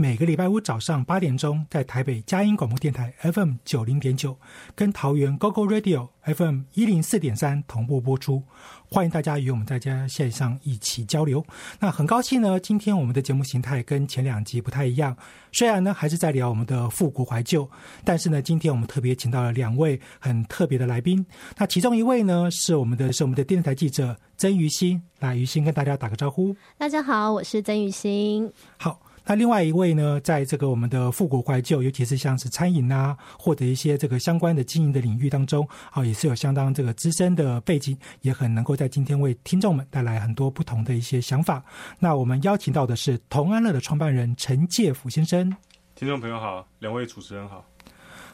每个礼拜五早上八点钟，在台北佳音广播电台 FM 九零点九，跟桃园 GoGo Radio FM 一零四点三同步播出。欢迎大家与我们大家线上一起交流。那很高兴呢，今天我们的节目形态跟前两集不太一样。虽然呢还是在聊我们的复古怀旧，但是呢，今天我们特别请到了两位很特别的来宾。那其中一位呢是我们的是我们的电视台记者曾于欣，来于欣跟大家打个招呼。大家好，我是曾于欣。好。那另外一位呢，在这个我们的复古怀旧，尤其是像是餐饮啊，或者一些这个相关的经营的领域当中，啊，也是有相当这个资深的背景，也很能够在今天为听众们带来很多不同的一些想法。那我们邀请到的是同安乐的创办人陈介甫先生。听众朋友好，两位主持人好。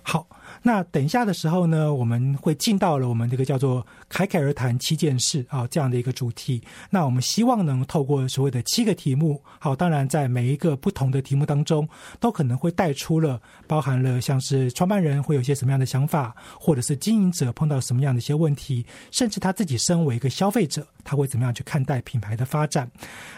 好，那等一下的时候呢，我们会进到了我们这个叫做“侃侃而谈七件事”啊这样的一个主题。那我们希望能透过所谓的七个题目，好，当然在每一个不同的题目当中，都可能会带出了包含了像是创办人会有一些什么样的想法，或者是经营者碰到什么样的一些问题，甚至他自己身为一个消费者，他会怎么样去看待品牌的发展。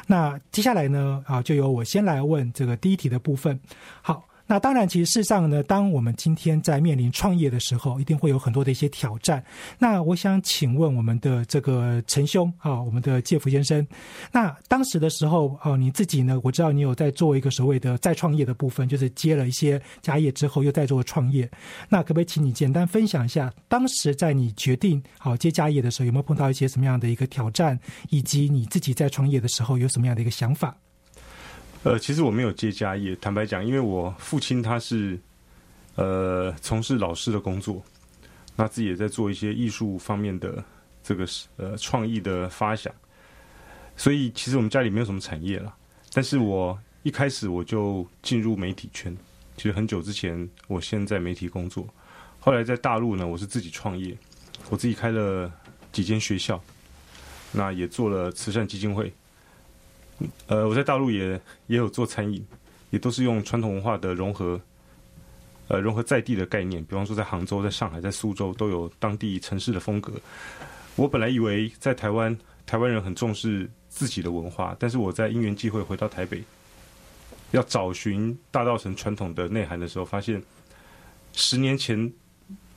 那接下来呢，啊，就由我先来问这个第一题的部分。好。那当然，其实事实上呢，当我们今天在面临创业的时候，一定会有很多的一些挑战。那我想请问我们的这个陈兄啊，我们的介福先生，那当时的时候啊，你自己呢，我知道你有在做一个所谓的再创业的部分，就是接了一些家业之后又在做创业。那可不可以请你简单分享一下，当时在你决定好接家业的时候，有没有碰到一些什么样的一个挑战，以及你自己在创业的时候有什么样的一个想法？呃，其实我没有接家业，坦白讲，因为我父亲他是呃从事老师的工作，那自己也在做一些艺术方面的这个呃创意的发想，所以其实我们家里没有什么产业了。但是我一开始我就进入媒体圈，其实很久之前我先在媒体工作，后来在大陆呢，我是自己创业，我自己开了几间学校，那也做了慈善基金会。呃，我在大陆也也有做餐饮，也都是用传统文化的融合，呃，融合在地的概念。比方说，在杭州、在上海、在苏州，都有当地城市的风格。我本来以为在台湾，台湾人很重视自己的文化，但是我在因缘际会回到台北，要找寻大稻城传统的内涵的时候，发现十年前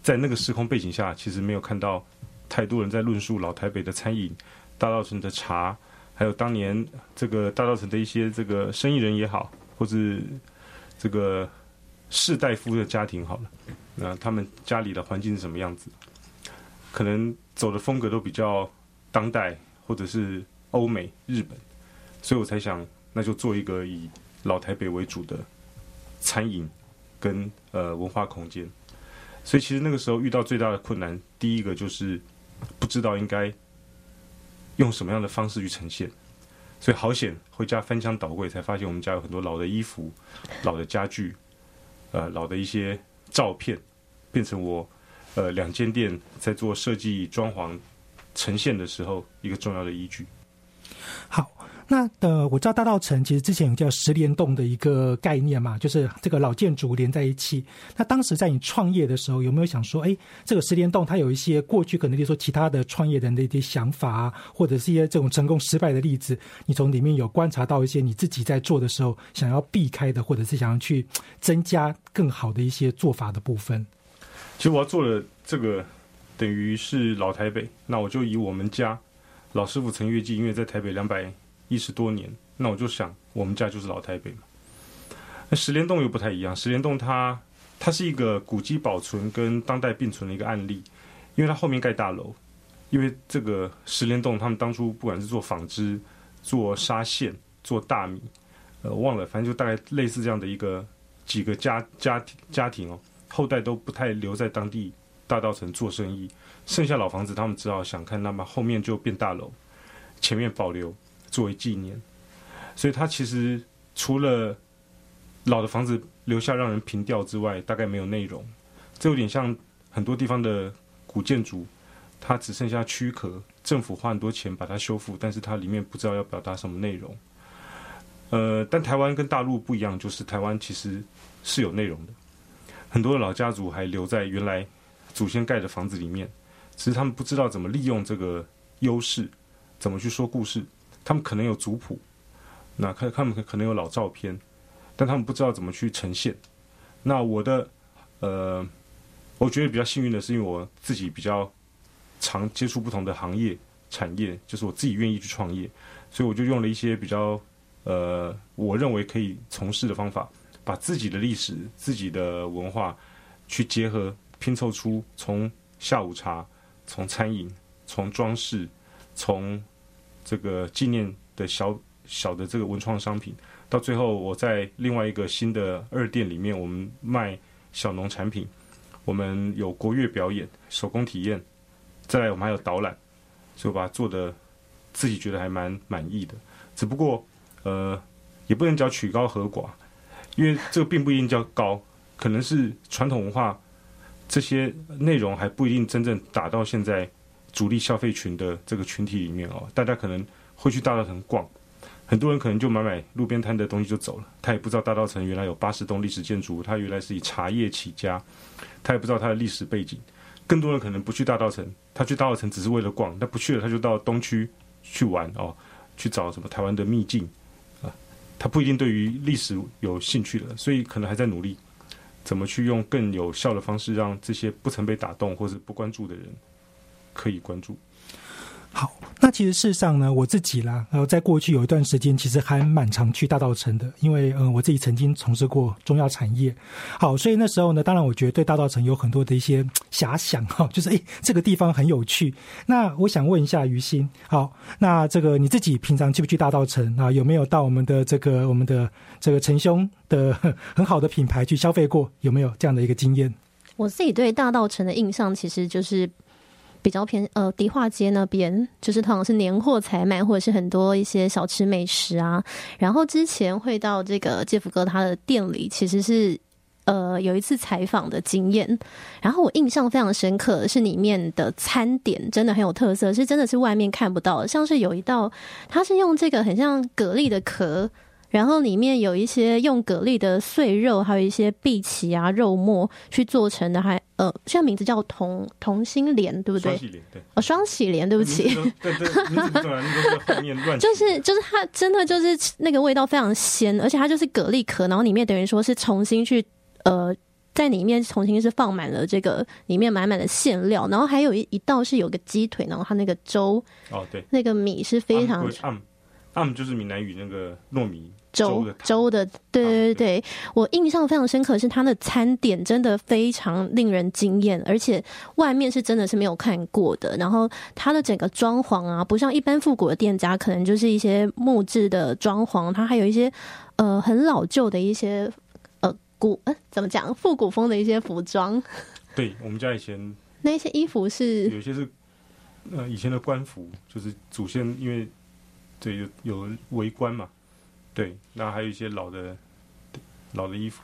在那个时空背景下，其实没有看到太多人在论述老台北的餐饮、大稻城的茶。还有当年这个大稻城的一些这个生意人也好，或者这个士大夫的家庭好了，那他们家里的环境是什么样子？可能走的风格都比较当代，或者是欧美、日本，所以我才想，那就做一个以老台北为主的餐饮跟呃文化空间。所以其实那个时候遇到最大的困难，第一个就是不知道应该。用什么样的方式去呈现？所以好险，回家翻箱倒柜才发现我们家有很多老的衣服、老的家具，呃，老的一些照片，变成我呃两间店在做设计、装潢、呈现的时候一个重要的依据。那呃，我知道大道城其实之前有叫十联动的一个概念嘛，就是这个老建筑连在一起。那当时在你创业的时候，有没有想说，哎，这个十联动它有一些过去可能就说其他的创业人的一些想法啊，或者是一些这种成功失败的例子，你从里面有观察到一些你自己在做的时候想要避开的，或者是想要去增加更好的一些做法的部分。其实我要做的这个等于是老台北。那我就以我们家老师傅陈月记，因为在台北两百一十多年，那我就想我们家就是老台北嘛。那石莲洞又不太一样，石莲洞它它是一个古迹保存跟当代并存的一个案例，因为它后面盖大楼，因为这个石莲洞他们当初不管是做纺织、做纱线、做大米，呃，忘了，反正就大概类似这样的一个几个家家庭家庭哦。后代都不太留在当地大稻城做生意，剩下老房子他们只好想看，那么后面就变大楼，前面保留作为纪念。所以它其实除了老的房子留下让人凭吊之外，大概没有内容。这有点像很多地方的古建筑，它只剩下躯壳，政府花很多钱把它修复，但是它里面不知道要表达什么内容。呃，但台湾跟大陆不一样，就是台湾其实是有内容的。很多的老家族还留在原来祖先盖的房子里面，只是他们不知道怎么利用这个优势，怎么去说故事。他们可能有族谱，那看他们可能有老照片，但他们不知道怎么去呈现。那我的呃，我觉得比较幸运的是，因为我自己比较常接触不同的行业产业，就是我自己愿意去创业，所以我就用了一些比较呃，我认为可以从事的方法。把自己的历史、自己的文化去结合拼凑出，从下午茶、从餐饮、从装饰、从这个纪念的小小的这个文创商品，到最后我在另外一个新的二店里面，我们卖小农产品，我们有国乐表演、手工体验，再来我们还有导览，就把它做的自己觉得还蛮满意的。只不过呃，也不能叫曲高和寡。因为这个并不一定叫高，可能是传统文化这些内容还不一定真正打到现在主力消费群的这个群体里面哦。大家可能会去大稻城逛，很多人可能就买买路边摊的东西就走了，他也不知道大稻城原来有八十栋历史建筑，他原来是以茶叶起家，他也不知道它的历史背景。更多人可能不去大稻城，他去大稻城只是为了逛，他不去了他就到东区去玩哦，去找什么台湾的秘境啊。他不一定对于历史有兴趣的，所以可能还在努力，怎么去用更有效的方式，让这些不曾被打动或者不关注的人可以关注。好，那其实事实上呢，我自己啦，然后在过去有一段时间，其实还蛮常去大道城的，因为嗯，我自己曾经从事过中药产业。好，所以那时候呢，当然我觉得对大道城有很多的一些遐想哈，就是诶，这个地方很有趣。那我想问一下于心，好，那这个你自己平常去不去大道城啊？有没有到我们的这个我们的这个陈兄的很好的品牌去消费过？有没有这样的一个经验？我自己对大道城的印象其实就是。比较偏呃迪化街那边，就是通常是年货采买，或者是很多一些小吃美食啊。然后之前会到这个介福哥他的店里，其实是呃有一次采访的经验。然后我印象非常深刻的是里面的餐点真的很有特色，是真的是外面看不到。像是有一道，它是用这个很像蛤蜊的壳。然后里面有一些用蛤蜊的碎肉，还有一些碧琪啊肉末去做成的，还呃，现在名字叫同同心莲，对不对？双喜莲，对。哦，双喜莲，对不起。对对，就是就是它真的就是那个味道非常鲜，而且它就是蛤蜊壳，然后里面等于说是重新去呃在里面重新是放满了这个里面满满的馅料，然后还有一一道是有个鸡腿，然后它那个粥哦对，那个米是非常。嗯就是闽南语那个糯米粥粥的，对对对，我印象非常深刻，是它的餐点真的非常令人惊艳，而且外面是真的是没有看过的。然后它的整个装潢啊，不像一般复古的店家，可能就是一些木质的装潢，它还有一些呃很老旧的一些呃古呃怎么讲复古风的一些服装。对我们家以前 那些衣服是有些是呃以前的官服，就是祖先因为。对，有有围观嘛？对，那还有一些老的老的衣服。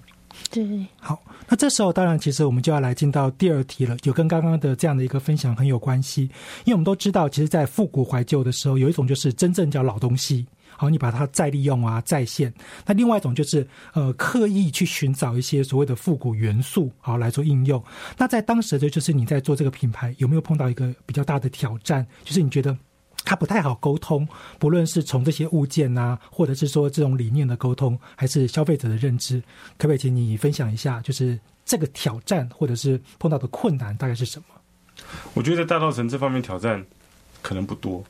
对，好，那这时候当然，其实我们就要来进到第二题了，就跟刚刚的这样的一个分享很有关系。因为我们都知道，其实，在复古怀旧的时候，有一种就是真正叫老东西，好，你把它再利用啊，再现；那另外一种就是呃，刻意去寻找一些所谓的复古元素，好来做应用。那在当时的就是你在做这个品牌，有没有碰到一个比较大的挑战？就是你觉得？它不太好沟通，不论是从这些物件呐，或者是说这种理念的沟通，还是消费者的认知，可不可以请你分享一下，就是这个挑战或者是碰到的困难大概是什么？我觉得大稻城这方面挑战可能不多，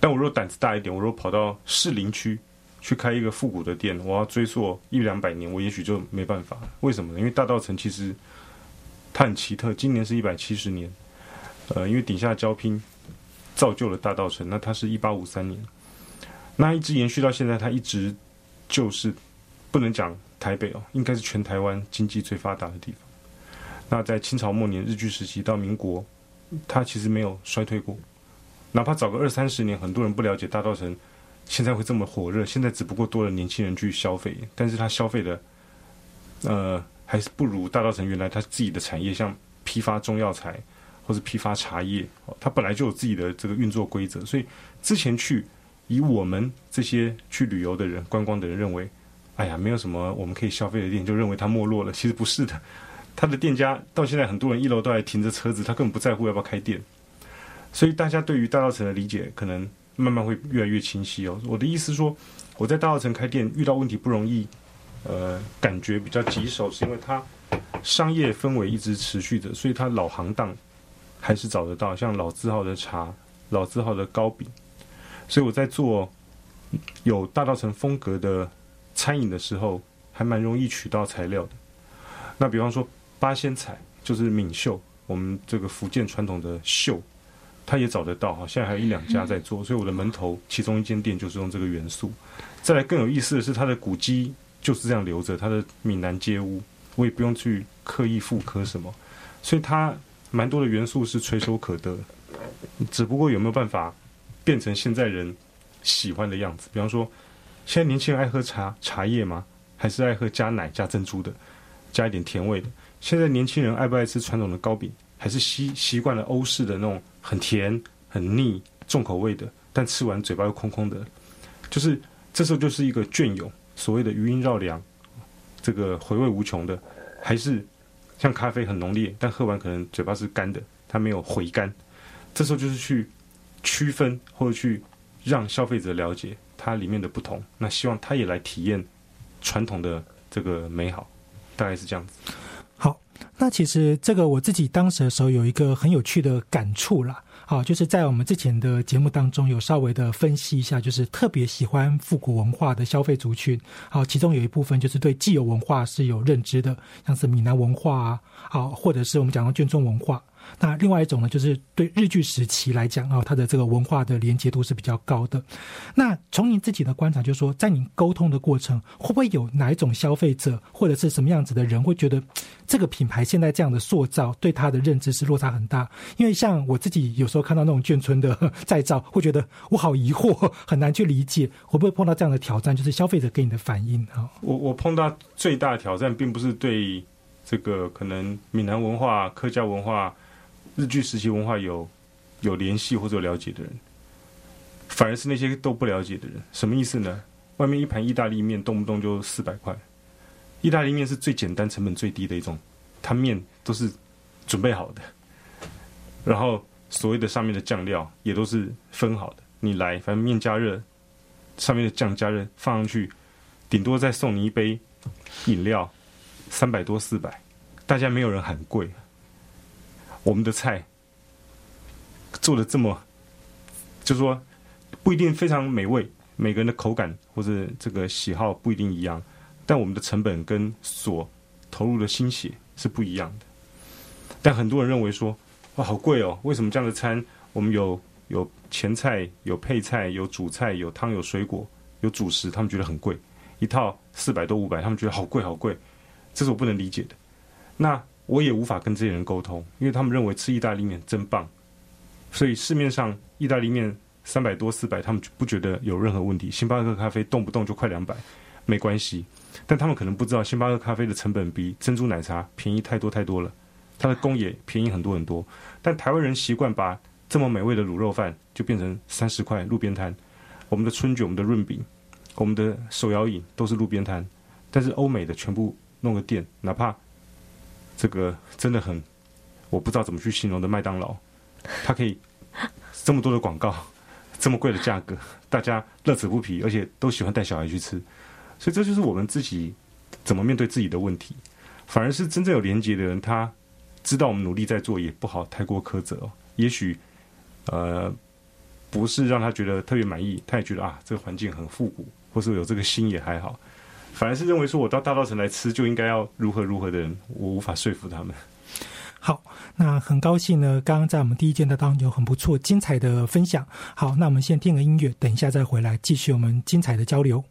但我如果胆子大一点，我如果跑到士林区去开一个复古的店，我要追溯一两百年，我也许就没办法。为什么呢？因为大稻城其实它很奇特，今年是一百七十年，呃，因为底下交拼造就了大稻城，那它是一八五三年，那一直延续到现在，它一直就是不能讲台北哦，应该是全台湾经济最发达的地方。那在清朝末年日据时期到民国，它其实没有衰退过，哪怕早个二三十年，很多人不了解大稻城现在会这么火热，现在只不过多了年轻人去消费，但是他消费的，呃，还是不如大稻城原来他自己的产业，像批发中药材。或者批发茶叶，哦它本来就有自己的这个运作规则，所以之前去以我们这些去旅游的人、观光的人认为，哎呀，没有什么我们可以消费的店，就认为它没落了，其实不是的。他的店家到现在很多人一楼都还停着车子，他根本不在乎要不要开店，所以大家对于大稻城的理解可能慢慢会越来越清晰哦。我的意思说，我在大稻城开店遇到问题不容易，呃，感觉比较棘手，是因为它商业氛围一直持续着，所以它老行当还是找得到，像老字号的茶、老字号的糕饼，所以我在做有大稻城风格的餐饮的时候，还蛮容易取到材料的。那比方说。八仙彩就是闽绣，我们这个福建传统的绣，它也找得到哈。现在还有一两家在做，所以我的门头其中一间店就是用这个元素。再来更有意思的是，它的古迹就是这样留着，它的闽南街屋，我也不用去刻意复刻什么，所以它蛮多的元素是垂手可得。只不过有没有办法变成现在人喜欢的样子？比方说，现在年轻人爱喝茶茶叶吗？还是爱喝加奶加珍珠的，加一点甜味的？现在年轻人爱不爱吃传统的糕饼，还是习习惯了欧式的那种很甜、很腻、重口味的，但吃完嘴巴又空空的？就是这时候就是一个隽永，所谓的余音绕梁，这个回味无穷的，还是像咖啡很浓烈，但喝完可能嘴巴是干的，它没有回甘。这时候就是去区分或者去让消费者了解它里面的不同，那希望他也来体验传统的这个美好，大概是这样子。好，那其实这个我自己当时的时候有一个很有趣的感触啦。好，就是在我们之前的节目当中有稍微的分析一下，就是特别喜欢复古文化的消费族群。好，其中有一部分就是对既有文化是有认知的，像是闽南文化啊，好，或者是我们讲的眷村文化。那另外一种呢，就是对日据时期来讲啊，它的这个文化的连接度是比较高的。那从您自己的观察，就是说，在您沟通的过程，会不会有哪一种消费者或者是什么样子的人，会觉得这个品牌现在这样的塑造对他的认知是落差很大？因为像我自己有时候看到那种眷村的 再造，会觉得我好疑惑，很难去理解，会不会碰到这样的挑战？就是消费者给你的反应啊？我我碰到最大的挑战，并不是对这个可能闽南文化、客家文化。日剧时期文化有有联系或者有了解的人，反而是那些都不了解的人。什么意思呢？外面一盘意大利面动不动就四百块，意大利面是最简单、成本最低的一种，它面都是准备好的，然后所谓的上面的酱料也都是分好的。你来，反正面加热，上面的酱加热放上去，顶多再送你一杯饮料，三百多四百，大家没有人喊贵。我们的菜做的这么，就是说不一定非常美味，每个人的口感或者这个喜好不一定一样，但我们的成本跟所投入的心血是不一样的。但很多人认为说，哇，好贵哦！为什么这样的餐我们有有前菜、有配菜、有主菜、有汤、有水果、有主食，他们觉得很贵，一套四百多五百，他们觉得好贵好贵，这是我不能理解的。那。我也无法跟这些人沟通，因为他们认为吃意大利面真棒，所以市面上意大利面三百多四百，他们不觉得有任何问题。星巴克咖啡动不动就快两百，没关系。但他们可能不知道，星巴克咖啡的成本比珍珠奶茶便宜太多太多了，它的工也便宜很多很多。但台湾人习惯把这么美味的卤肉饭就变成三十块路边摊，我们的春卷、我们的润饼、我们的手摇饮都是路边摊，但是欧美的全部弄个店，哪怕。这个真的很，我不知道怎么去形容的。麦当劳，它可以这么多的广告，这么贵的价格，大家乐此不疲，而且都喜欢带小孩去吃。所以这就是我们自己怎么面对自己的问题。反而是真正有连接的人，他知道我们努力在做，也不好太过苛责。也许呃不是让他觉得特别满意，他也觉得啊这个环境很复古，或是有这个心也还好。反而是认为说我到大稻城来吃就应该要如何如何的人，我无法说服他们。好，那很高兴呢，刚刚在我们第一阶段当中有很不错、精彩的分享。好，那我们先听个音乐，等一下再回来继续我们精彩的交流。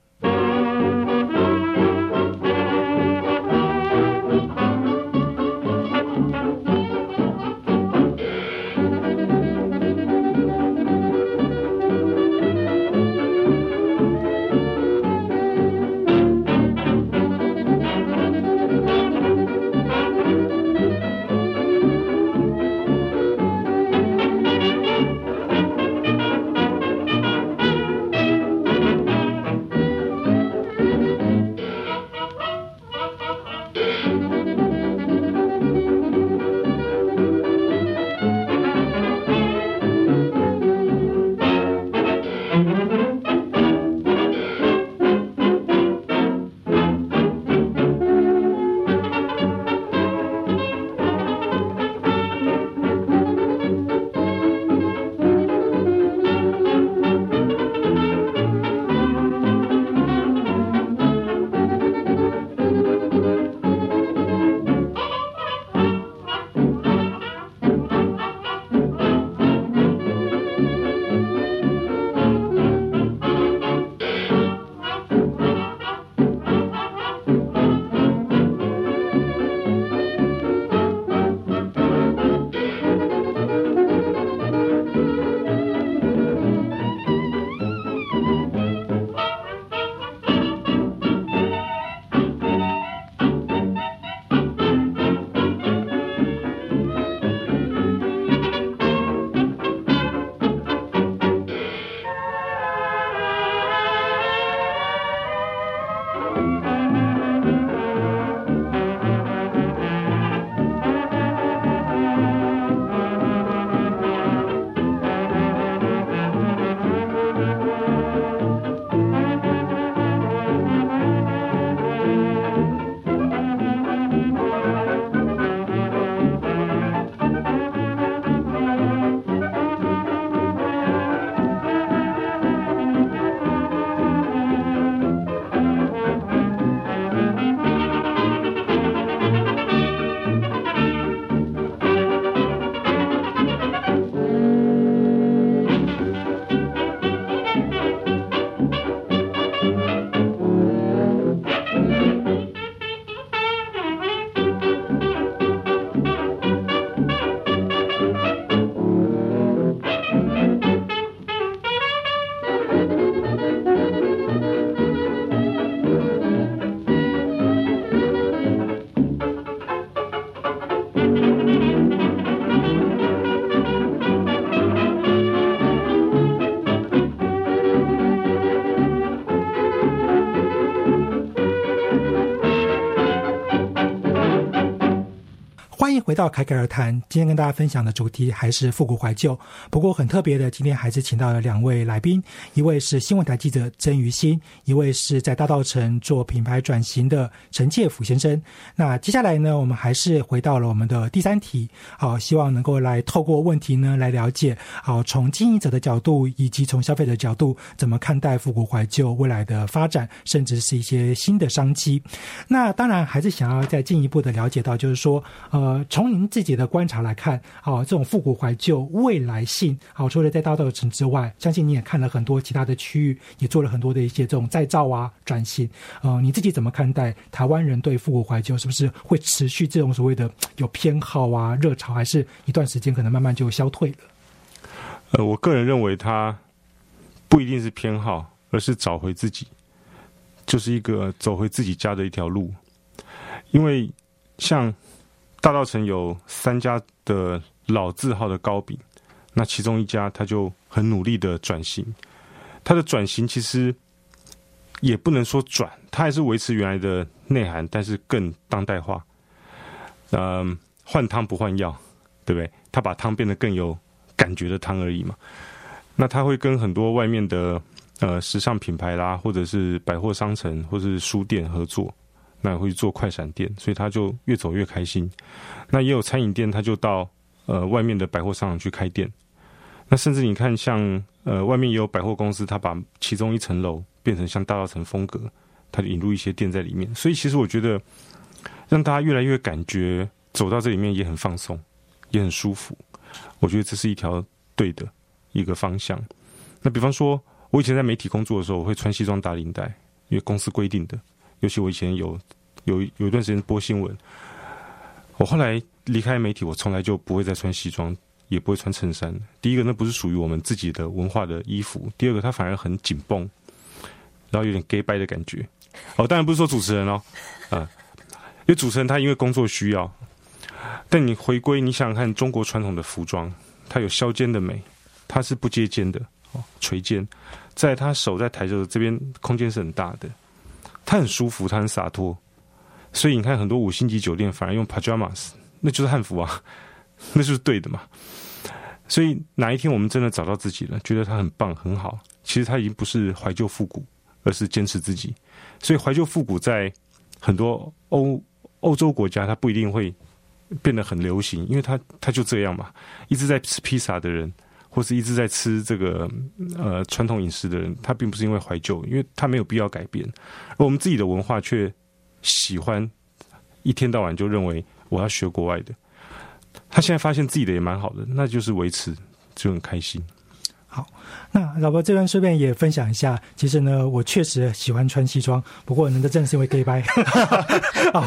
回到凯凯尔谈，今天跟大家分享的主题还是复古怀旧。不过很特别的，今天还是请到了两位来宾，一位是新闻台记者曾于新，一位是在大道城做品牌转型的陈介甫先生。那接下来呢，我们还是回到了我们的第三题，好，希望能够来透过问题呢来了解，好，从经营者的角度以及从消费者角度，怎么看待复古怀旧未来的发展，甚至是一些新的商机。那当然还是想要再进一步的了解到，就是说，呃。从您自己的观察来看，好，这种复古怀旧未来性，好，除了在大道城之外，相信你也看了很多其他的区域，也做了很多的一些这种再造啊、转型。呃，你自己怎么看待台湾人对复古怀旧是不是会持续这种所谓的有偏好啊、热潮，还是一段时间可能慢慢就消退了？呃，我个人认为它不一定是偏好，而是找回自己，就是一个走回自己家的一条路，因为像。大稻城有三家的老字号的糕饼，那其中一家他就很努力的转型，他的转型其实也不能说转，他还是维持原来的内涵，但是更当代化。嗯，换汤不换药，对不对？他把汤变得更有感觉的汤而已嘛。那他会跟很多外面的呃时尚品牌啦，或者是百货商城或者是书店合作，那会去做快闪店，所以他就越走越开心。那也有餐饮店，他就到呃外面的百货商场去开店。那甚至你看，像呃外面也有百货公司，他把其中一层楼变成像大稻城风格，他就引入一些店在里面。所以其实我觉得，让大家越来越感觉走到这里面也很放松，也很舒服。我觉得这是一条对的一个方向。那比方说，我以前在媒体工作的时候，我会穿西装打领带，因为公司规定的。尤其我以前有有有一段时间播新闻，我后来离开媒体，我从来就不会再穿西装，也不会穿衬衫。第一个，那不是属于我们自己的文化的衣服；第二个，它反而很紧绷，然后有点 gay 拜的感觉。哦，当然不是说主持人哦，啊，因为主持人他因为工作需要。但你回归，你想想看，中国传统的服装，它有削肩的美，它是不接肩的哦，垂肩，在他手在抬着这边空间是很大的，它很舒服，它很洒脱，所以你看很多五星级酒店反而用 pajamas，那就是汉服啊，那就是对的嘛。所以哪一天我们真的找到自己了，觉得它很棒很好，其实它已经不是怀旧复古，而是坚持自己。所以怀旧复古在很多欧欧洲国家，它不一定会。变得很流行，因为他他就这样嘛，一直在吃披萨的人，或是一直在吃这个呃传统饮食的人，他并不是因为怀旧，因为他没有必要改变。而我们自己的文化却喜欢一天到晚就认为我要学国外的。他现在发现自己的也蛮好的，那就是维持就很开心。好，那老婆这边顺便也分享一下，其实呢，我确实喜欢穿西装，不过呢，这正是因为 gay 拜。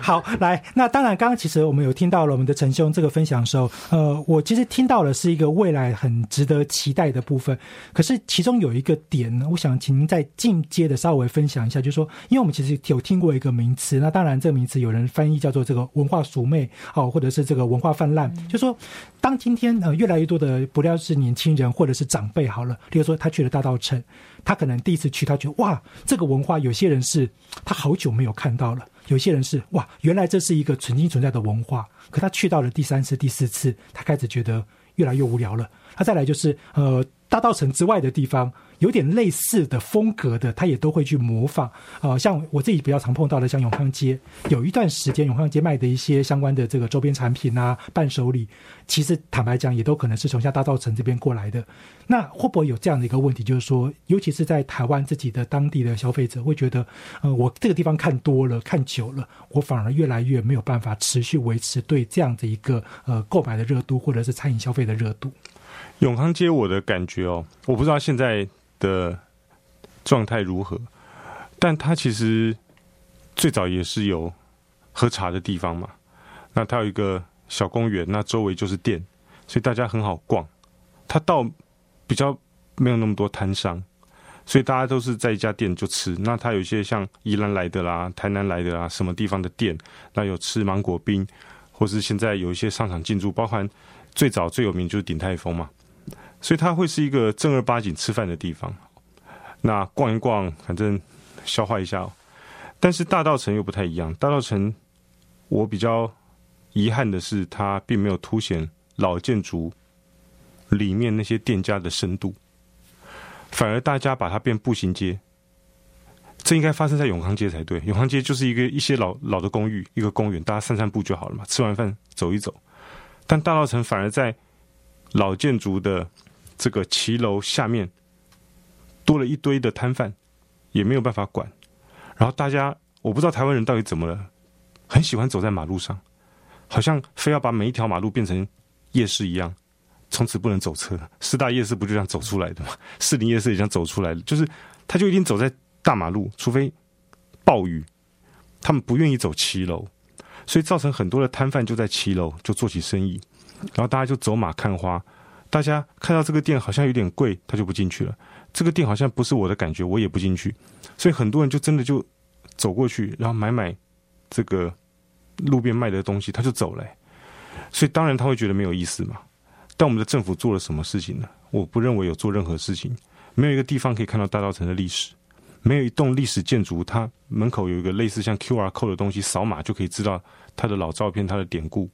好，来，那当然，刚刚其实我们有听到了我们的陈兄这个分享的时候，呃，我其实听到了是一个未来很值得期待的部分。可是其中有一个点呢，我想请您再进阶的稍微分享一下，就是说，因为我们其实有听过一个名词，那当然这个名词有人翻译叫做这个文化熟妹，哦，或者是这个文化泛滥，就说当今天呃越来越多的不料是年轻人或者是长。长辈好了，例如说他去了大道城，他可能第一次去，他觉得哇，这个文化，有些人是他好久没有看到了，有些人是哇，原来这是一个曾经存在的文化，可他去到了第三次、第四次，他开始觉得越来越无聊了。他再来就是呃，大道城之外的地方。有点类似的风格的，他也都会去模仿啊。像我自己比较常碰到的，像永康街，有一段时间永康街卖的一些相关的这个周边产品啊、伴手礼，其实坦白讲，也都可能是从像大稻城这边过来的。那会不会有这样的一个问题，就是说，尤其是在台湾自己的当地的消费者会觉得，呃，我这个地方看多了、看久了，我反而越来越没有办法持续维持对这样的一个呃购买的热度，或者是餐饮消费的热度。永康街，我的感觉哦，我不知道现在。的状态如何？但他其实最早也是有喝茶的地方嘛。那它有一个小公园，那周围就是店，所以大家很好逛。他倒比较没有那么多摊商，所以大家都是在一家店就吃。那他有些像宜兰来的啦、台南来的啦，什么地方的店，那有吃芒果冰，或是现在有一些商场进驻，包含最早最有名就是鼎泰丰嘛。所以它会是一个正儿八经吃饭的地方，那逛一逛，反正消化一下。但是大道城又不太一样，大道城我比较遗憾的是，它并没有凸显老建筑里面那些店家的深度，反而大家把它变步行街。这应该发生在永康街才对，永康街就是一个一些老老的公寓，一个公园，大家散散步就好了嘛，吃完饭走一走。但大道城反而在老建筑的。这个骑楼下面多了一堆的摊贩，也没有办法管。然后大家，我不知道台湾人到底怎么了，很喜欢走在马路上，好像非要把每一条马路变成夜市一样，从此不能走车。四大夜市不就这样走出来的吗？四零夜市也这样走出来的，就是他就一定走在大马路，除非暴雨，他们不愿意走骑楼，所以造成很多的摊贩就在骑楼就做起生意，然后大家就走马看花。大家看到这个店好像有点贵，他就不进去了。这个店好像不是我的感觉，我也不进去。所以很多人就真的就走过去，然后买买这个路边卖的东西，他就走了。所以当然他会觉得没有意思嘛。但我们的政府做了什么事情呢？我不认为有做任何事情。没有一个地方可以看到大稻城的历史，没有一栋历史建筑，它门口有一个类似像 Q R code 的东西，扫码就可以知道它的老照片、它的典故。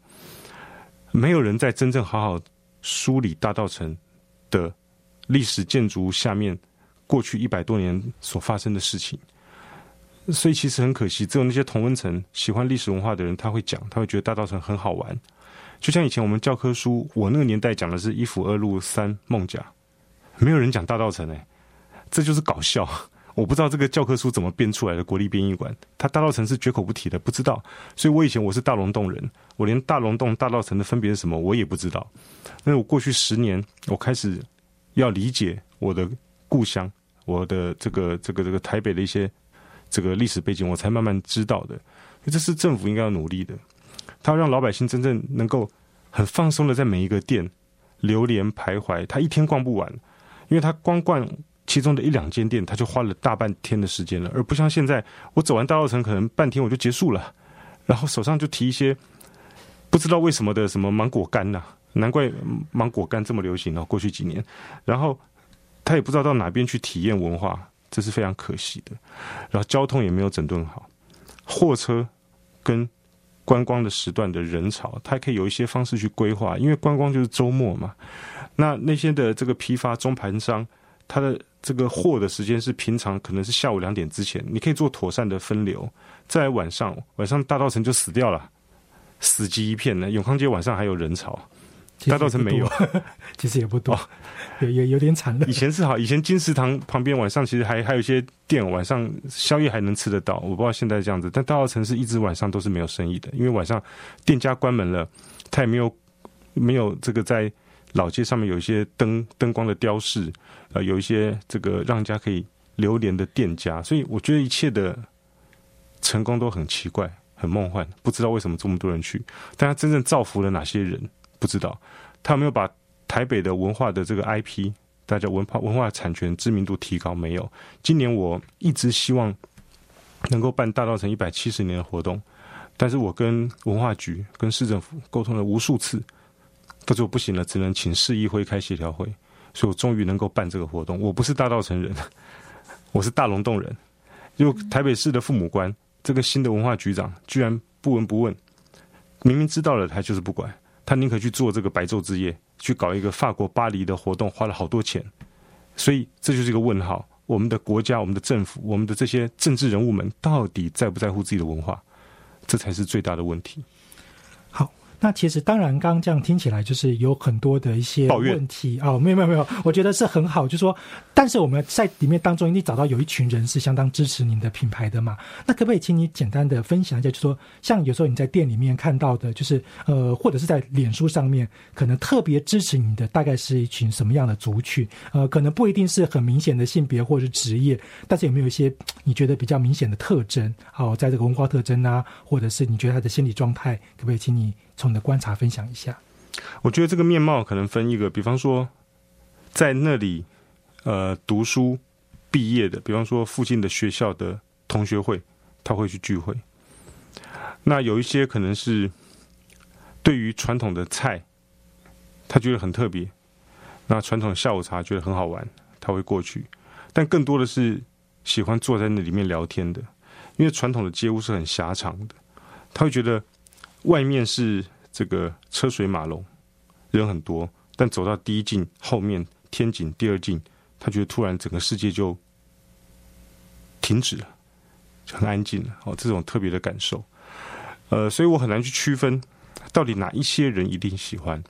没有人在真正好好。梳理大道城的历史建筑下面过去一百多年所发生的事情，所以其实很可惜，只有那些同温层喜欢历史文化的人，他会讲，他会觉得大稻城很好玩。就像以前我们教科书，我那个年代讲的是一府二路三孟甲，没有人讲大稻城哎，这就是搞笑。我不知道这个教科书怎么编出来的，国立编译馆，它大稻城是绝口不提的，不知道。所以我以前我是大龙洞人，我连大龙洞、大稻城的分别是什么，我也不知道。那我过去十年，我开始要理解我的故乡，我的这个这个这个台北的一些这个历史背景，我才慢慢知道的。这是政府应该要努力的，他要让老百姓真正能够很放松的在每一个店流连徘徊，他一天逛不完，因为他光逛。其中的一两间店，他就花了大半天的时间了，而不像现在，我走完大稻城可能半天我就结束了，然后手上就提一些不知道为什么的什么芒果干呐，难怪芒果干这么流行哦，过去几年，然后他也不知道到哪边去体验文化，这是非常可惜的。然后交通也没有整顿好，货车跟观光的时段的人潮，他可以有一些方式去规划，因为观光就是周末嘛。那那些的这个批发中盘商，他的这个货的时间是平常可能是下午两点之前，你可以做妥善的分流。在晚上，晚上大道城就死掉了，死寂一片呢。永康街晚上还有人潮，大道城没有，其实也不多，有 有有点惨了。以前是好，以前金石堂旁边晚上其实还还有一些店，晚上宵夜还能吃得到。我不知道现在这样子，但大道城是一直晚上都是没有生意的，因为晚上店家关门了，他也没有没有这个在。老街上面有一些灯灯光的雕饰，呃，有一些这个让人家可以流连的店家，所以我觉得一切的成功都很奇怪、很梦幻，不知道为什么这么多人去，但他真正造福了哪些人？不知道，他有没有把台北的文化的这个 IP，大家文化文化产权知名度提高？没有。今年我一直希望能够办大稻城一百七十年的活动，但是我跟文化局、跟市政府沟通了无数次。不，做不行了，只能请市议会开协调会，所以我终于能够办这个活动。我不是大道城人，我是大龙洞人。就台北市的父母官，这个新的文化局长居然不闻不问，明明知道了他就是不管，他宁可去做这个白昼之夜，去搞一个法国巴黎的活动，花了好多钱。所以这就是一个问号：我们的国家、我们的政府、我们的这些政治人物们，到底在不在乎自己的文化？这才是最大的问题。那其实当然，刚刚这样听起来就是有很多的一些问题啊，没有没有没有，我觉得是很好，就是说，但是我们在里面当中一定找到有一群人是相当支持您的品牌的嘛。那可不可以请你简单的分享一下，就说像有时候你在店里面看到的，就是呃，或者是在脸书上面，可能特别支持你的大概是一群什么样的族群？呃，可能不一定是很明显的性别或者是职业，但是有没有一些你觉得比较明显的特征？哦，在这个文化特征啊，或者是你觉得他的心理状态，可不可以请你？从你的观察分享一下，我觉得这个面貌可能分一个，比方说在那里呃读书毕业的，比方说附近的学校的同学会，他会去聚会。那有一些可能是对于传统的菜，他觉得很特别。那传统的下午茶觉得很好玩，他会过去。但更多的是喜欢坐在那里面聊天的，因为传统的街屋是很狭长的，他会觉得。外面是这个车水马龙，人很多，但走到第一进后面天井第二进，他觉得突然整个世界就停止了，很安静了。哦，这种特别的感受，呃，所以我很难去区分到底哪一些人一定喜欢，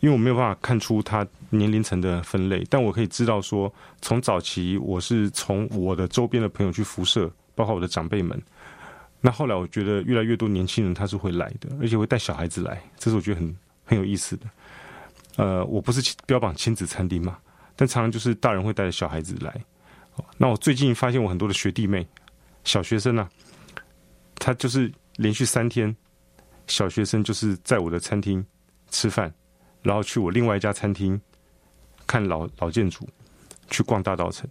因为我没有办法看出他年龄层的分类，但我可以知道说，从早期我是从我的周边的朋友去辐射，包括我的长辈们。那后来我觉得越来越多年轻人他是会来的，而且会带小孩子来，这是我觉得很很有意思的。呃，我不是标榜亲子餐厅嘛，但常常就是大人会带着小孩子来。那我最近发现我很多的学弟妹、小学生啊，他就是连续三天，小学生就是在我的餐厅吃饭，然后去我另外一家餐厅看老老建筑，去逛大道城，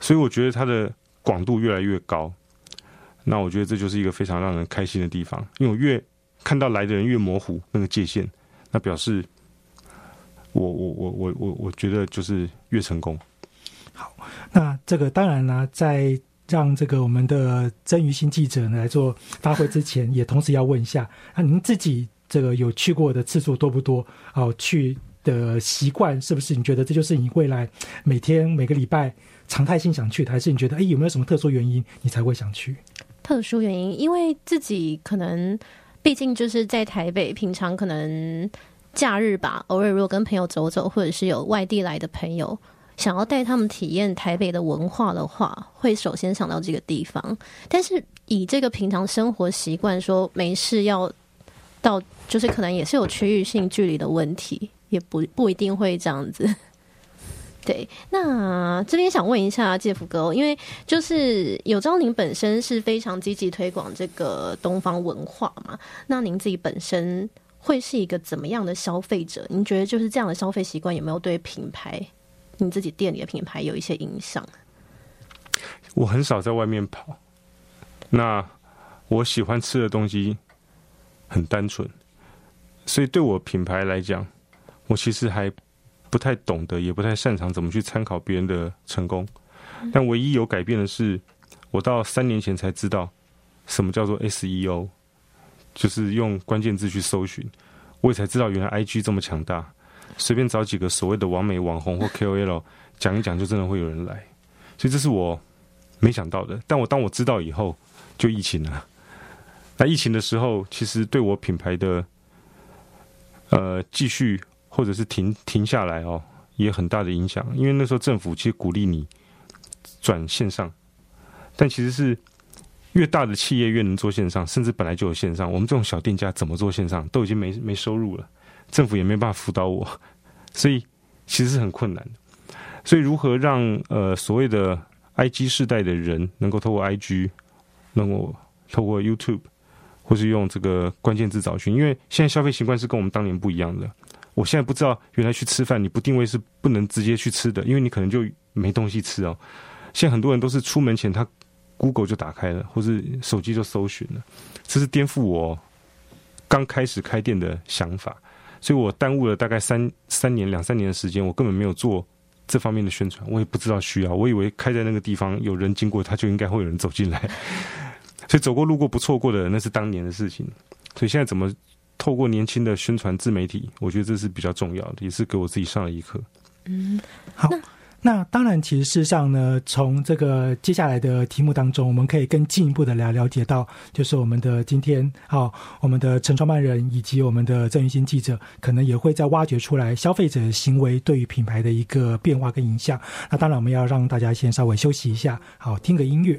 所以我觉得它的广度越来越高。那我觉得这就是一个非常让人开心的地方，因为我越看到来的人越模糊那个界限，那表示我我我我我我觉得就是越成功。好，那这个当然呢，在让这个我们的曾于新记者呢来做发挥之前，也同时要问一下，那您自己这个有去过的次数多不多？哦，去。的习惯，是不是？你觉得这就是你未来每天每个礼拜常态性想去的，还是你觉得哎有没有什么特殊原因你才会想去？特殊原因，因为自己可能毕竟就是在台北，平常可能假日吧，偶尔如果跟朋友走走，或者是有外地来的朋友。想要带他们体验台北的文化的话，会首先想到这个地方。但是以这个平常生活习惯，说没事要到，就是可能也是有区域性距离的问题，也不不一定会这样子。对，那这边想问一下介福哥，因为就是有昭您本身是非常积极推广这个东方文化嘛，那您自己本身会是一个怎么样的消费者？您觉得就是这样的消费习惯有没有对品牌？你自己店里的品牌有一些影响。我很少在外面跑，那我喜欢吃的东西很单纯，所以对我品牌来讲，我其实还不太懂得，也不太擅长怎么去参考别人的成功。但唯一有改变的是，我到三年前才知道什么叫做 SEO，就是用关键字去搜寻，我也才知道原来 IG 这么强大。随便找几个所谓的完美网红或 KOL 讲一讲，就真的会有人来，所以这是我没想到的。但我当我知道以后，就疫情了。那疫情的时候，其实对我品牌的呃继续或者是停停下来哦，也很大的影响。因为那时候政府其实鼓励你转线上，但其实是越大的企业越能做线上，甚至本来就有线上。我们这种小店家怎么做线上，都已经没没收入了。政府也没办法辅导我，所以其实是很困难的。所以如何让呃所谓的 I G 世代的人能够透过 I G，能够透过 YouTube，或是用这个关键字找寻？因为现在消费习惯是跟我们当年不一样的。我现在不知道原来去吃饭你不定位是不能直接去吃的，因为你可能就没东西吃哦。现在很多人都是出门前他 Google 就打开了，或是手机就搜寻了，这是颠覆我刚开始开店的想法。所以我耽误了大概三三年两三年的时间，我根本没有做这方面的宣传，我也不知道需要。我以为开在那个地方有人经过，他就应该会有人走进来。所以走过路过不错过的那是当年的事情。所以现在怎么透过年轻的宣传自媒体，我觉得这是比较重要的，也是给我自己上了一课。嗯，好。那当然，其实事实上呢，从这个接下来的题目当中，我们可以更进一步的来了解到，就是我们的今天，好，我们的陈创办人以及我们的郑云新记者，可能也会在挖掘出来消费者行为对于品牌的一个变化跟影响。那当然，我们要让大家先稍微休息一下，好，听个音乐。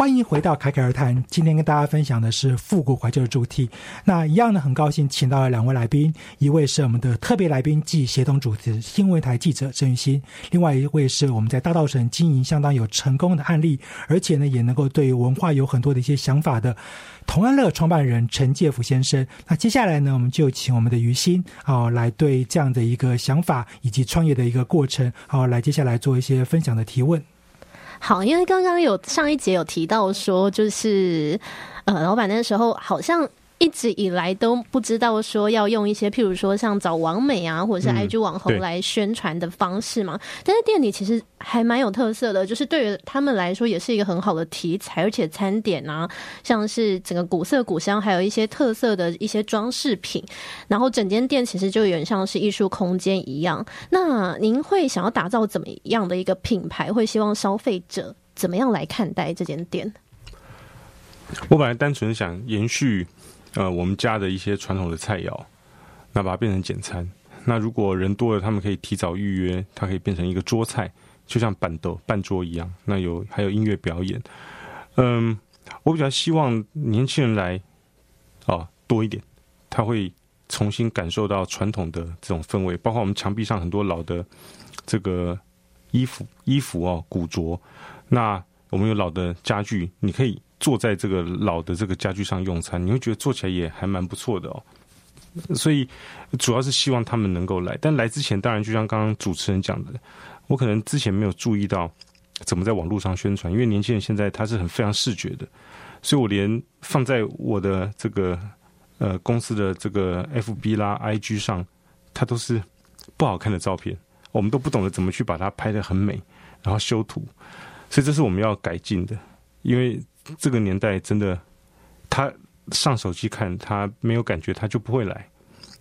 欢迎回到凯凯而谈。今天跟大家分享的是复古怀旧的主题。那一样呢，很高兴请到了两位来宾，一位是我们的特别来宾暨协同主持新闻台记者郑玉欣，另外一位是我们在大道城经营相当有成功的案例，而且呢也能够对文化有很多的一些想法的同安乐创办人陈介甫先生。那接下来呢，我们就请我们的于心啊来对这样的一个想法以及创业的一个过程，好来接下来做一些分享的提问。好，因为刚刚有上一节有提到说，就是呃，老板那时候好像。一直以来都不知道说要用一些，譬如说像找王美啊，或者是 IG 网红来宣传的方式嘛。但是店里其实还蛮有特色的，就是对于他们来说也是一个很好的题材，而且餐点啊，像是整个古色古香，还有一些特色的一些装饰品，然后整间店其实就有点像是艺术空间一样。那您会想要打造怎么样的一个品牌？会希望消费者怎么样来看待这间店？我本来单纯想延续。呃，我们家的一些传统的菜肴，那把它变成简餐。那如果人多了，他们可以提早预约，它可以变成一个桌菜，就像板豆半桌一样。那有还有音乐表演。嗯，我比较希望年轻人来，啊多一点，他会重新感受到传统的这种氛围。包括我们墙壁上很多老的这个衣服衣服哦古着，那我们有老的家具，你可以。坐在这个老的这个家具上用餐，你会觉得做起来也还蛮不错的哦。所以主要是希望他们能够来，但来之前当然就像刚刚主持人讲的，我可能之前没有注意到怎么在网络上宣传，因为年轻人现在他是很非常视觉的，所以我连放在我的这个呃公司的这个 FB 啦 IG 上，它都是不好看的照片，我们都不懂得怎么去把它拍的很美，然后修图，所以这是我们要改进的，因为。这个年代真的，他上手机看，他没有感觉，他就不会来，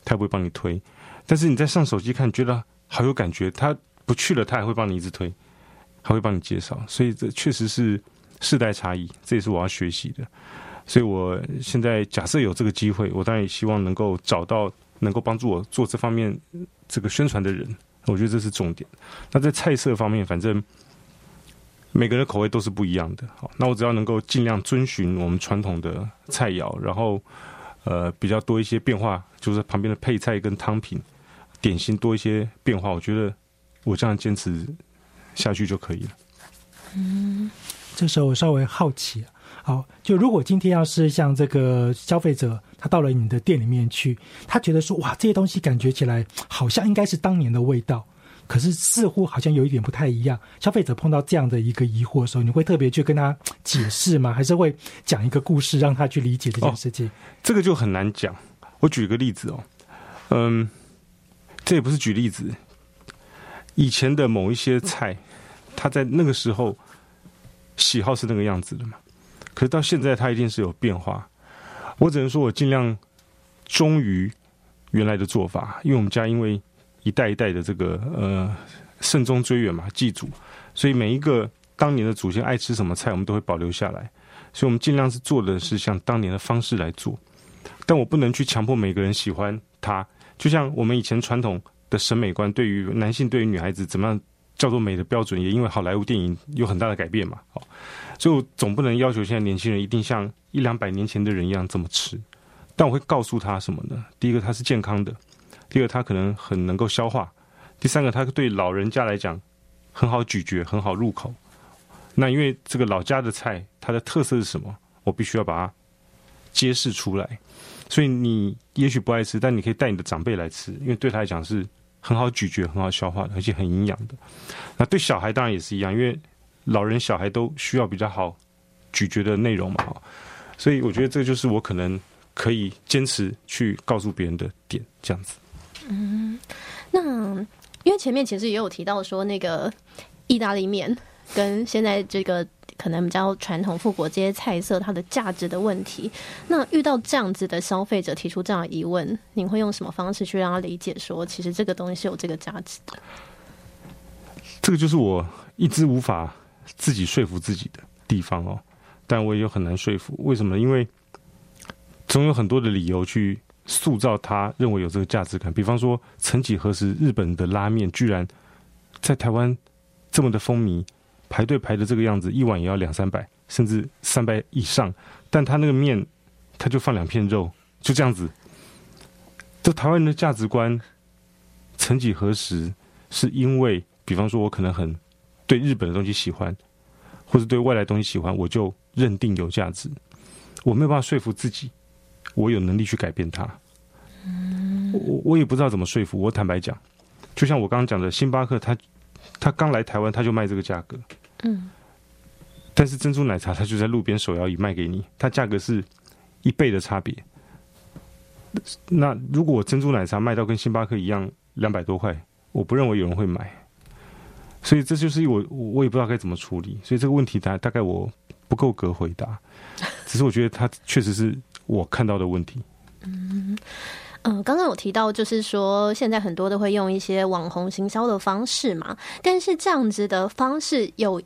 他不会帮你推。但是你在上手机看，觉得好有感觉，他不去了，他还会帮你一直推，还会帮你介绍。所以这确实是世代差异，这也是我要学习的。所以我现在假设有这个机会，我当然也希望能够找到能够帮助我做这方面这个宣传的人。我觉得这是重点。那在菜色方面，反正。每个人口味都是不一样的，好，那我只要能够尽量遵循我们传统的菜肴，然后呃比较多一些变化，就是旁边的配菜跟汤品、点心多一些变化，我觉得我这样坚持下去就可以了。嗯，这时候我稍微好奇，好，就如果今天要是像这个消费者，他到了你的店里面去，他觉得说哇这些东西感觉起来好像应该是当年的味道。可是似乎好像有一点不太一样。消费者碰到这样的一个疑惑的时候，你会特别去跟他解释吗？还是会讲一个故事让他去理解这件事情？这个就很难讲。我举个例子哦，嗯，这也不是举例子。以前的某一些菜，他在那个时候喜好是那个样子的嘛。可是到现在，它一定是有变化。我只能说我尽量忠于原来的做法，因为我们家因为。一代一代的这个呃慎终追远嘛，祭祖，所以每一个当年的祖先爱吃什么菜，我们都会保留下来。所以我们尽量是做的是像当年的方式来做，但我不能去强迫每个人喜欢它。就像我们以前传统的审美观，对于男性对于女孩子怎么样叫做美的标准，也因为好莱坞电影有很大的改变嘛。好，所以我总不能要求现在年轻人一定像一两百年前的人一样这么吃。但我会告诉他什么呢？第一个，它是健康的。第二，它可能很能够消化；第三个，它对老人家来讲很好咀嚼，很好入口。那因为这个老家的菜，它的特色是什么？我必须要把它揭示出来。所以你也许不爱吃，但你可以带你的长辈来吃，因为对他来讲是很好咀嚼、很好消化的，而且很营养的。那对小孩当然也是一样，因为老人、小孩都需要比较好咀嚼的内容嘛。所以我觉得这就是我可能可以坚持去告诉别人的点，这样子。嗯，那因为前面其实也有提到说，那个意大利面跟现在这个可能比较传统复国这些菜色，它的价值的问题。那遇到这样子的消费者提出这样的疑问，您会用什么方式去让他理解说，其实这个东西是有这个价值的？这个就是我一直无法自己说服自己的地方哦，但我也有很难说服。为什么？因为总有很多的理由去塑造他认为有这个价值感。比方说，曾几何时，日本的拉面居然在台湾这么的风靡，排队排的这个样子，一碗也要两三百，甚至三百以上。但他那个面，他就放两片肉，就这样子。这台湾人的价值观，曾几何时，是因为，比方说，我可能很对日本的东西喜欢，或者对外来东西喜欢，我就认定有价值。我没有办法说服自己，我有能力去改变它。我我也不知道怎么说服。我坦白讲，就像我刚刚讲的，星巴克，它它刚来台湾，它就卖这个价格。嗯，但是珍珠奶茶，它就在路边手摇椅卖给你，它价格是一倍的差别。那如果珍珠奶茶卖到跟星巴克一样两百多块，我不认为有人会买。所以这就是我我也不知道该怎么处理。所以这个问题大大概我不够格回答，只是我觉得它确实是我看到的问题。嗯嗯，刚刚有提到，就是说现在很多都会用一些网红行销的方式嘛，但是这样子的方式有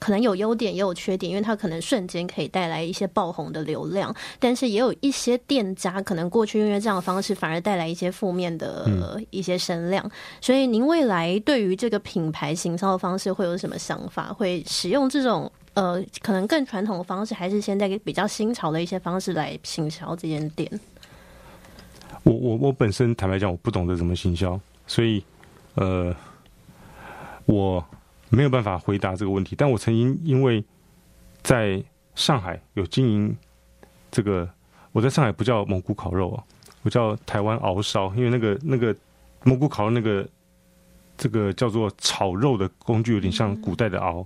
可能有优点，也有缺点，因为它可能瞬间可以带来一些爆红的流量，但是也有一些店家可能过去因为这样的方式反而带来一些负面的一些声量。所以您未来对于这个品牌行销的方式会有什么想法？会使用这种呃可能更传统的方式，还是现在比较新潮的一些方式来行销这间店？我我我本身坦白讲，我不懂得怎么行销，所以呃，我没有办法回答这个问题。但我曾经因为在上海有经营这个，我在上海不叫蒙古烤肉啊，我叫台湾熬烧，因为那个那个蒙古烤肉那个这个叫做炒肉的工具有点像古代的熬，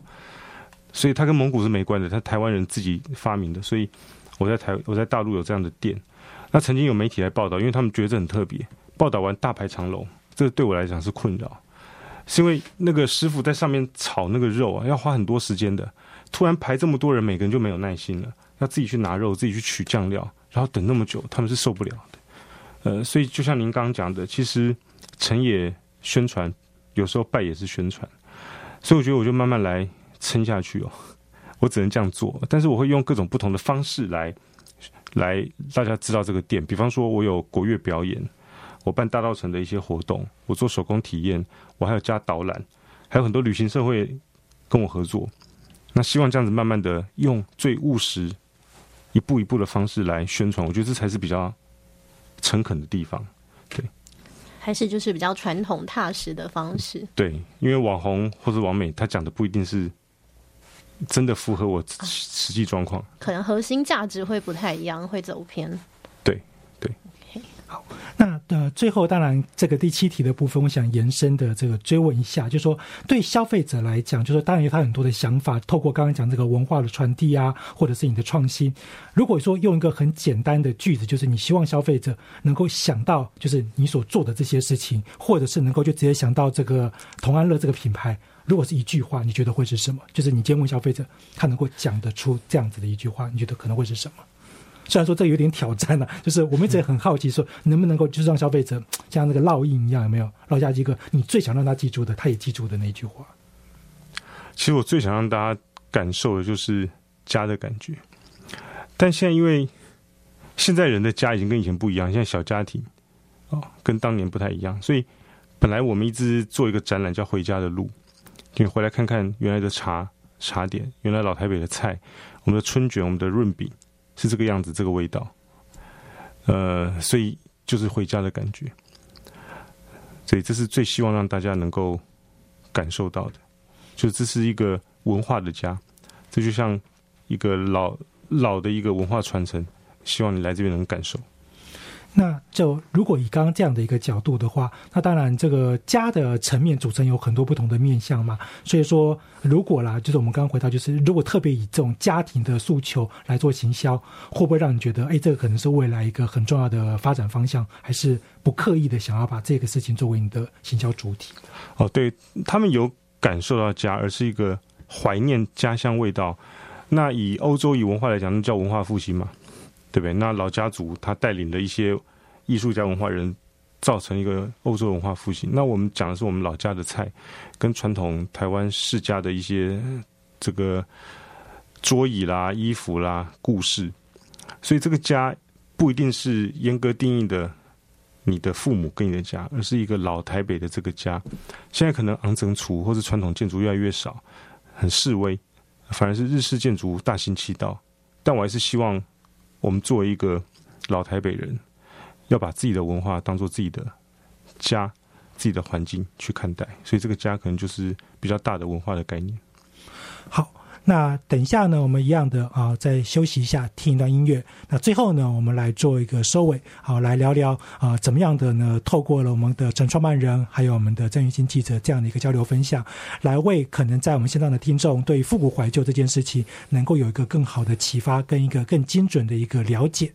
所以它跟蒙古是没关的，它台湾人自己发明的，所以我在台我在大陆有这样的店。那曾经有媒体来报道，因为他们觉得这很特别。报道完大排长龙，这个对我来讲是困扰，是因为那个师傅在上面炒那个肉啊，要花很多时间的。突然排这么多人，每个人就没有耐心了，要自己去拿肉，自己去取酱料，然后等那么久，他们是受不了的。呃，所以就像您刚刚讲的，其实成也宣传，有时候败也是宣传。所以我觉得我就慢慢来撑下去哦，我只能这样做，但是我会用各种不同的方式来。来，大家知道这个店。比方说，我有国乐表演，我办大道城的一些活动，我做手工体验，我还有加导览，还有很多旅行社会跟我合作。那希望这样子慢慢的用最务实、一步一步的方式来宣传，我觉得这才是比较诚恳的地方。对，还是就是比较传统踏实的方式。对，因为网红或者网美，他讲的不一定是。真的符合我实际状况，可能核心价值会不太一样，会走偏。对对，好，那呃，最后当然这个第七题的部分，我想延伸的这个追问一下，就是说对消费者来讲，就是当然有他很多的想法，透过刚刚讲这个文化的传递啊，或者是你的创新。如果说用一个很简单的句子，就是你希望消费者能够想到，就是你所做的这些事情，或者是能够就直接想到这个同安乐这个品牌。如果是一句话，你觉得会是什么？就是你今天问消费者，他能够讲得出这样子的一句话，你觉得可能会是什么？虽然说这有点挑战了，就是我们一直很好奇，说能不能够就是让消费者像那个烙印一样，有没有烙下一个你最想让他记住的，他也记住的那句话？其实我最想让大家感受的就是家的感觉，但现在因为现在人的家已经跟以前不一样，现在小家庭哦，跟当年不太一样，所以本来我们一直做一个展览叫《回家的路》。你回来看看原来的茶茶点，原来老台北的菜，我们的春卷，我们的润饼是这个样子，这个味道。呃，所以就是回家的感觉。所以这是最希望让大家能够感受到的，就这是一个文化的家，这就像一个老老的一个文化传承，希望你来这边能感受。那就如果以刚刚这样的一个角度的话，那当然这个家的层面组成有很多不同的面向嘛。所以说，如果啦，就是我们刚刚回到，就是如果特别以这种家庭的诉求来做行销，会不会让你觉得，哎，这个可能是未来一个很重要的发展方向？还是不刻意的想要把这个事情作为你的行销主体？哦，对他们有感受到家，而是一个怀念家乡味道。那以欧洲以文化来讲，那叫文化复兴嘛。对不对？那老家族他带领的一些艺术家、文化人，造成一个欧洲文化复兴。那我们讲的是我们老家的菜，跟传统台湾世家的一些这个桌椅啦、衣服啦、故事。所以这个家不一定是严格定义的你的父母跟你的家，而是一个老台北的这个家。现在可能昂整楚或是传统建筑越来越少，很示威，反而是日式建筑大行其道。但我还是希望。我们作为一个老台北人，要把自己的文化当做自己的家、自己的环境去看待，所以这个家可能就是比较大的文化的概念。那等一下呢，我们一样的啊，再休息一下，听一段音乐。那最后呢，我们来做一个收尾，好，来聊聊啊，怎么样的呢？透过了我们的陈创办人，还有我们的郑云新记者这样的一个交流分享，来为可能在我们现场的听众对复古怀旧这件事情，能够有一个更好的启发，跟一个更精准的一个了解。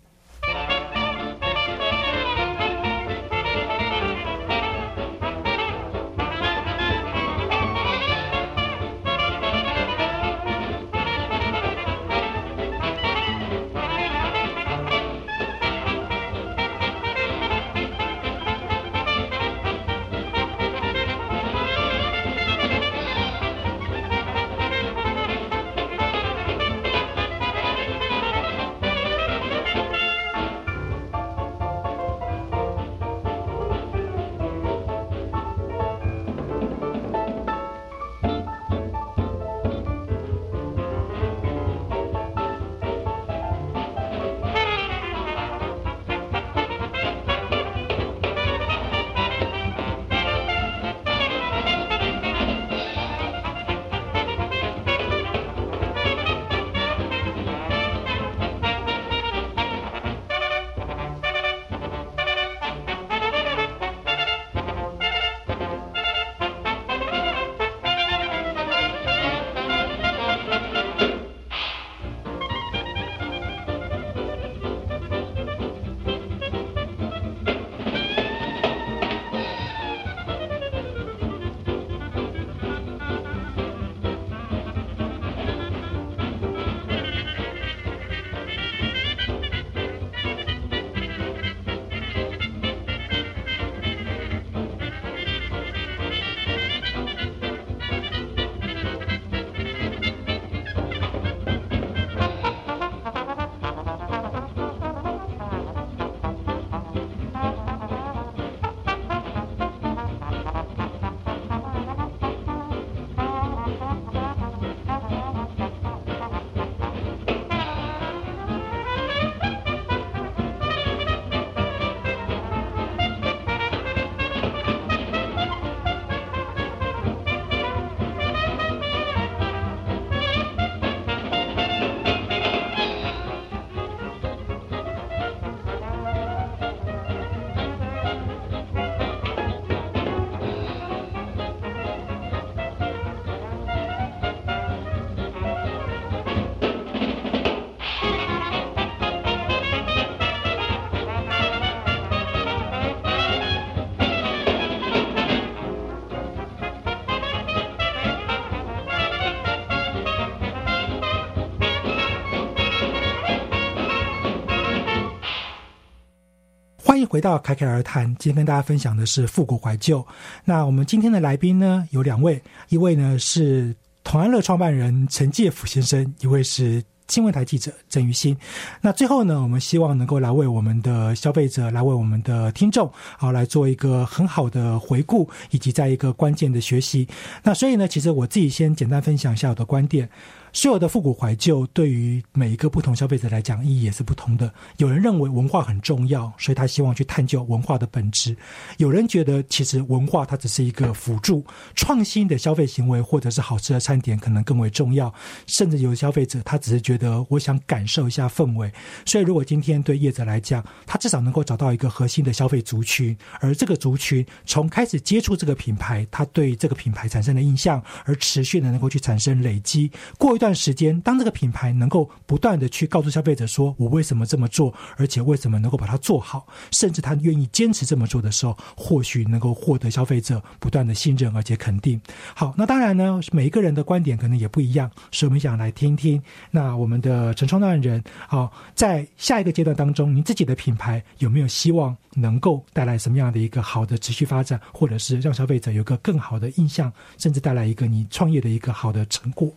回到侃侃而谈，今天跟大家分享的是复古怀旧。那我们今天的来宾呢有两位，一位呢是同安乐创办人陈介甫先生，一位是新闻台记者郑于新。那最后呢，我们希望能够来为我们的消费者，来为我们的听众，好来做一个很好的回顾，以及在一个关键的学习。那所以呢，其实我自己先简单分享一下我的观点。所有的复古怀旧对于每一个不同消费者来讲意义也是不同的。有人认为文化很重要，所以他希望去探究文化的本质；有人觉得其实文化它只是一个辅助，创新的消费行为或者是好吃的餐点可能更为重要。甚至有消费者他只是觉得我想感受一下氛围。所以如果今天对业者来讲，他至少能够找到一个核心的消费族群，而这个族群从开始接触这个品牌，他对这个品牌产生的印象，而持续的能够去产生累积。过一段时间，当这个品牌能够不断的去告诉消费者说我为什么这么做，而且为什么能够把它做好，甚至他愿意坚持这么做的时候，或许能够获得消费者不断的信任而且肯定。好，那当然呢，每一个人的观点可能也不一样，所以我们想来听听那我们的陈创办人，好，在下一个阶段当中，你自己的品牌有没有希望能够带来什么样的一个好的持续发展，或者是让消费者有个更好的印象，甚至带来一个你创业的一个好的成果？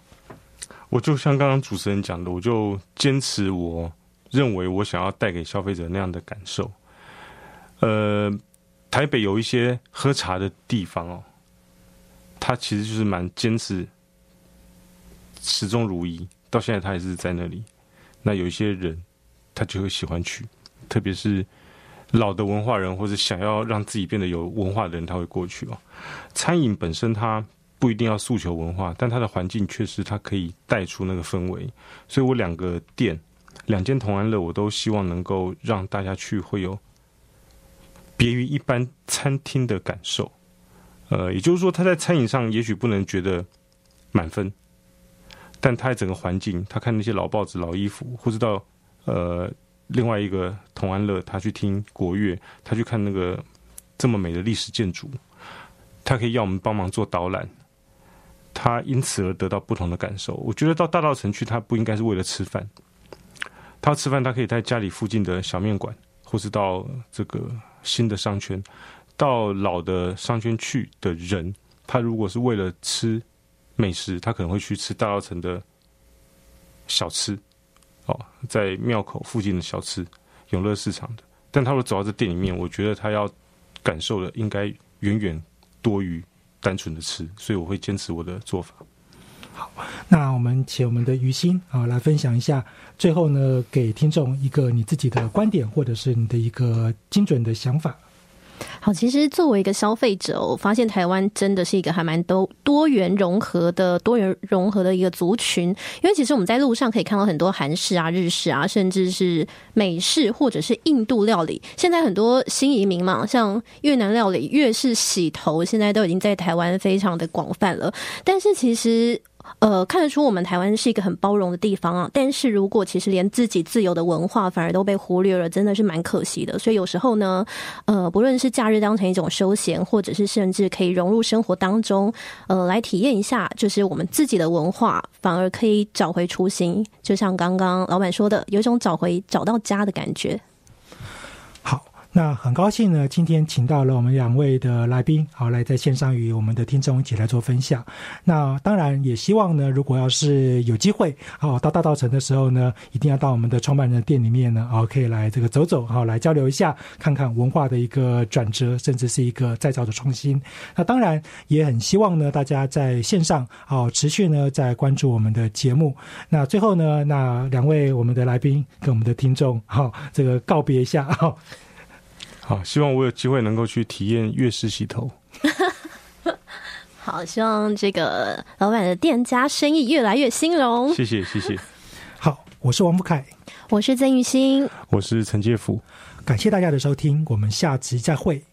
我就像刚刚主持人讲的，我就坚持我认为我想要带给消费者那样的感受。呃，台北有一些喝茶的地方哦，他其实就是蛮坚持始终如一，到现在他还是在那里。那有一些人，他就会喜欢去，特别是老的文化人或者想要让自己变得有文化的人，他会过去哦。餐饮本身它。不一定要诉求文化，但它的环境确实它可以带出那个氛围。所以我两个店，两间同安乐，我都希望能够让大家去会有别于一般餐厅的感受。呃，也就是说，他在餐饮上也许不能觉得满分，但他在整个环境，他看那些老报纸、老衣服，或者到呃另外一个同安乐，他去听国乐，他去看那个这么美的历史建筑，他可以要我们帮忙做导览。他因此而得到不同的感受。我觉得到大道城去，他不应该是为了吃饭。他吃饭，他可以在家里附近的小面馆，或是到这个新的商圈，到老的商圈去的人，他如果是为了吃美食，他可能会去吃大道城的小吃，哦，在庙口附近的小吃、永乐市场的。但他如果走到这店里面，我觉得他要感受的应该远远多于。单纯的吃，所以我会坚持我的做法。好，那我们请我们的于心啊来分享一下，最后呢给听众一个你自己的观点，或者是你的一个精准的想法。好，其实作为一个消费者，我发现台湾真的是一个还蛮多多元融合的多元融合的一个族群。因为其实我们在路上可以看到很多韩式啊、日式啊，甚至是美式或者是印度料理。现在很多新移民嘛，像越南料理、越式洗头，现在都已经在台湾非常的广泛了。但是其实。呃，看得出我们台湾是一个很包容的地方啊。但是如果其实连自己自由的文化反而都被忽略了，真的是蛮可惜的。所以有时候呢，呃，不论是假日当成一种休闲，或者是甚至可以融入生活当中，呃，来体验一下，就是我们自己的文化，反而可以找回初心。就像刚刚老板说的，有一种找回找到家的感觉。那很高兴呢，今天请到了我们两位的来宾，好来在线上与我们的听众一起来做分享。那当然也希望呢，如果要是有机会，好到大道城的时候呢，一定要到我们的创办人的店里面呢，好可以来这个走走，好来交流一下，看看文化的一个转折，甚至是一个再造的创新。那当然也很希望呢，大家在线上好持续呢在关注我们的节目。那最后呢，那两位我们的来宾跟我们的听众好这个告别一下好。好，希望我有机会能够去体验粤式洗头。好，希望这个老板的店家生意越来越兴隆。谢谢，谢谢。好，我是王福凯，我是曾玉兴，我是陈介福，感谢大家的收听，我们下集再会。